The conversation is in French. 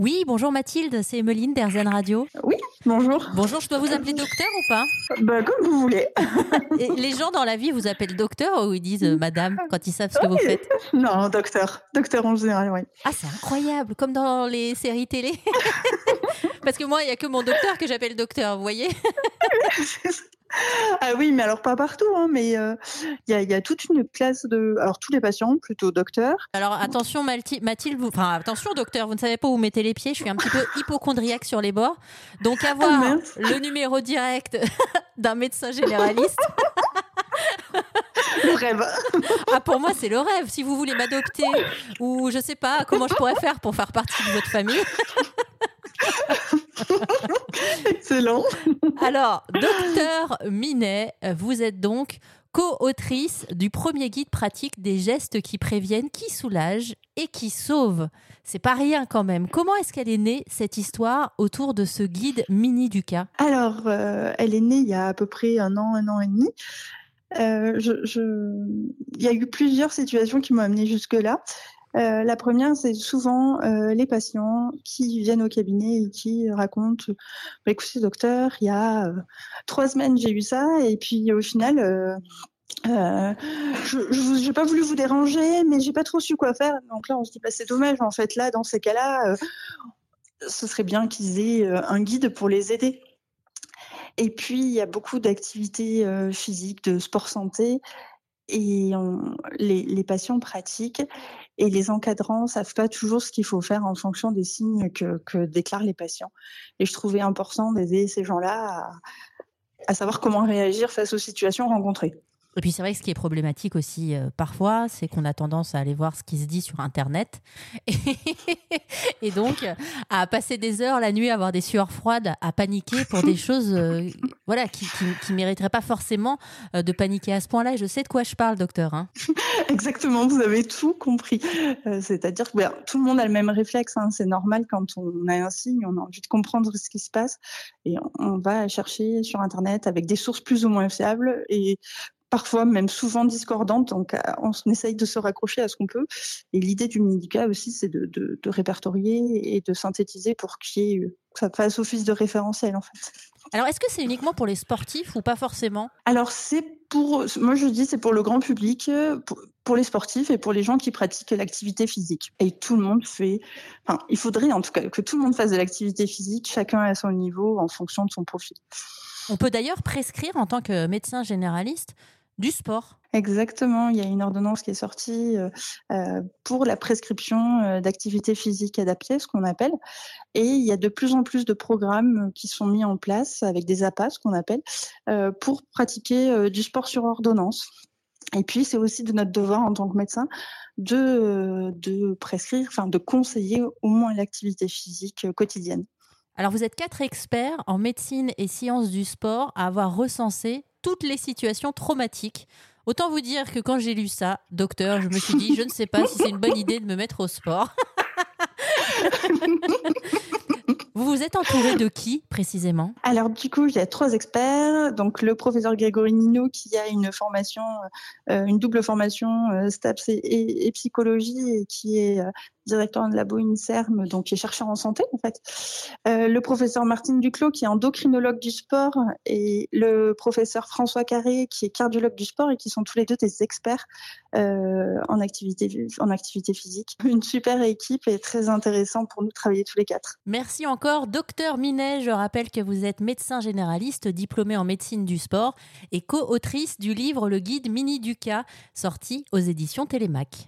Oui, bonjour Mathilde, c'est Emeline d'Airzen Radio. Oui, bonjour. Bonjour, je dois vous appeler docteur ou pas Bah, comme vous voulez. Et Les gens dans la vie vous appellent docteur ou ils disent euh, madame quand ils savent ce que vous faites Non, docteur. Docteur en général, oui. Ah, c'est incroyable, comme dans les séries télé. Parce que moi, il n'y a que mon docteur que j'appelle docteur, vous voyez Ah oui, mais alors pas partout, hein, mais euh, il y, a, il y a toute une classe de... Alors tous les patients, plutôt docteurs. Alors attention Mathilde, vous... enfin attention docteur, vous ne savez pas où vous mettez les pieds, je suis un petit peu hypochondriaque sur les bords. Donc avoir Ah, mince. le numéro direct d'un médecin généraliste, Le rêve. ah pour moi c'est le rêve. Si vous voulez m'adopter ou je sais pas comment je pourrais faire pour faire partie de votre famille. Excellent. Alors, docteur Minet, vous êtes donc co-autrice du premier guide pratique des gestes qui préviennent, qui soulagent et qui sauvent. C'est pas rien quand même. Comment est-ce qu'elle est née, cette histoire, autour de ce guide mini du cas? Alors, euh, elle est née il y a à peu près un an, un an et demi. Euh, je, je- Il y a eu plusieurs situations qui m'ont amenée jusque-là. Euh, la première, c'est souvent euh, les patients qui viennent au cabinet et qui racontent bah, écoutez, docteur, il y a euh, trois semaines, j'ai eu ça, et puis au final, je n'ai pas voulu vous déranger, mais j'ai pas trop su quoi faire. Donc là, on se dit bah, c'est dommage, en fait, là, dans ces cas-là, ce serait bien qu'ils aient un guide pour les aider. Et puis, il y a beaucoup d'activités physiques, de sport santé, et on- les, les patients pratiquent, et les encadrants savent pas toujours ce qu'il faut faire en fonction des signes que, que déclarent les patients. Et je trouvais important d'aider ces gens-là à, à savoir comment réagir face aux situations rencontrées. Et puis c'est vrai que ce qui est problématique aussi euh, parfois, c'est qu'on a tendance à aller voir ce qui se dit sur Internet. Et, et donc à passer des heures la nuit, à avoir des sueurs froides, à paniquer pour des choses euh, voilà, qui ne mériteraient pas forcément euh, de paniquer à ce point-là. Je sais de quoi je parle, docteur. hein. Exactement, vous avez tout compris. Euh, C'est-à-dire que ben, tout le monde a le même réflexe. hein. C'est normal quand on a un signe, on a envie de comprendre ce qui se passe et on, on va chercher sur Internet avec des sources plus ou moins fiables et parfois même souvent discordantes. Donc euh, on essaye de se raccrocher à ce qu'on peut. Et l'idée du Medica aussi, c'est de, de- de répertorier et de synthétiser pour qu'il y ait, euh, que ça fasse office de référentiel en fait. Alors est-ce que c'est uniquement pour les sportifs ou pas forcément? Alors c'est pour, moi je dis c'est pour le grand public, euh, pour, pour les sportifs et pour les gens qui pratiquent l'activité physique. Et tout le monde fait, enfin il faudrait en tout cas que tout le monde fasse de l'activité physique, chacun à son niveau en fonction de son profil. On peut d'ailleurs prescrire en tant que médecin généraliste du sport. Exactement, il y a une ordonnance qui est sortie euh, euh, pour la prescription euh, d'activité physique adaptée, ce qu'on appelle, et il y a de plus en plus de programmes qui sont mis en place avec des APA, ce qu'on appelle, euh, pour pratiquer du sport sur ordonnance. Et puis c'est aussi de notre devoir en tant que médecin de, de prescrire, enfin de conseiller au moins l'activité physique quotidienne. Alors vous êtes quatre experts en médecine et sciences du sport à avoir recensé toutes les situations traumatiques. Autant vous dire que quand j'ai lu ça, docteur, je me suis dit, je ne sais pas si c'est une bonne idée de me mettre au sport. vous vous êtes entouré de qui précisément? Alors du coup, il y a trois experts. Donc le professeur Grégory Nino qui a une formation, euh, une double formation euh, STAPS et, psychologie et qui est euh, directeur de labo INSERM, donc qui est chercheur en santé en fait. Euh, le professeur Martine Duclos qui est endocrinologue du sport et le professeur François Carré qui est cardiologue du sport et qui sont tous les deux des experts euh, en activité physique. Une super équipe et très intéressant pour nous de travailler tous les quatre. Merci encore, docteur Minet. Je rappelle que vous êtes médecin généraliste, diplômé en médecine du sport et co-autrice du livre Le Guide Mini Duca, sorti aux éditions Télémac.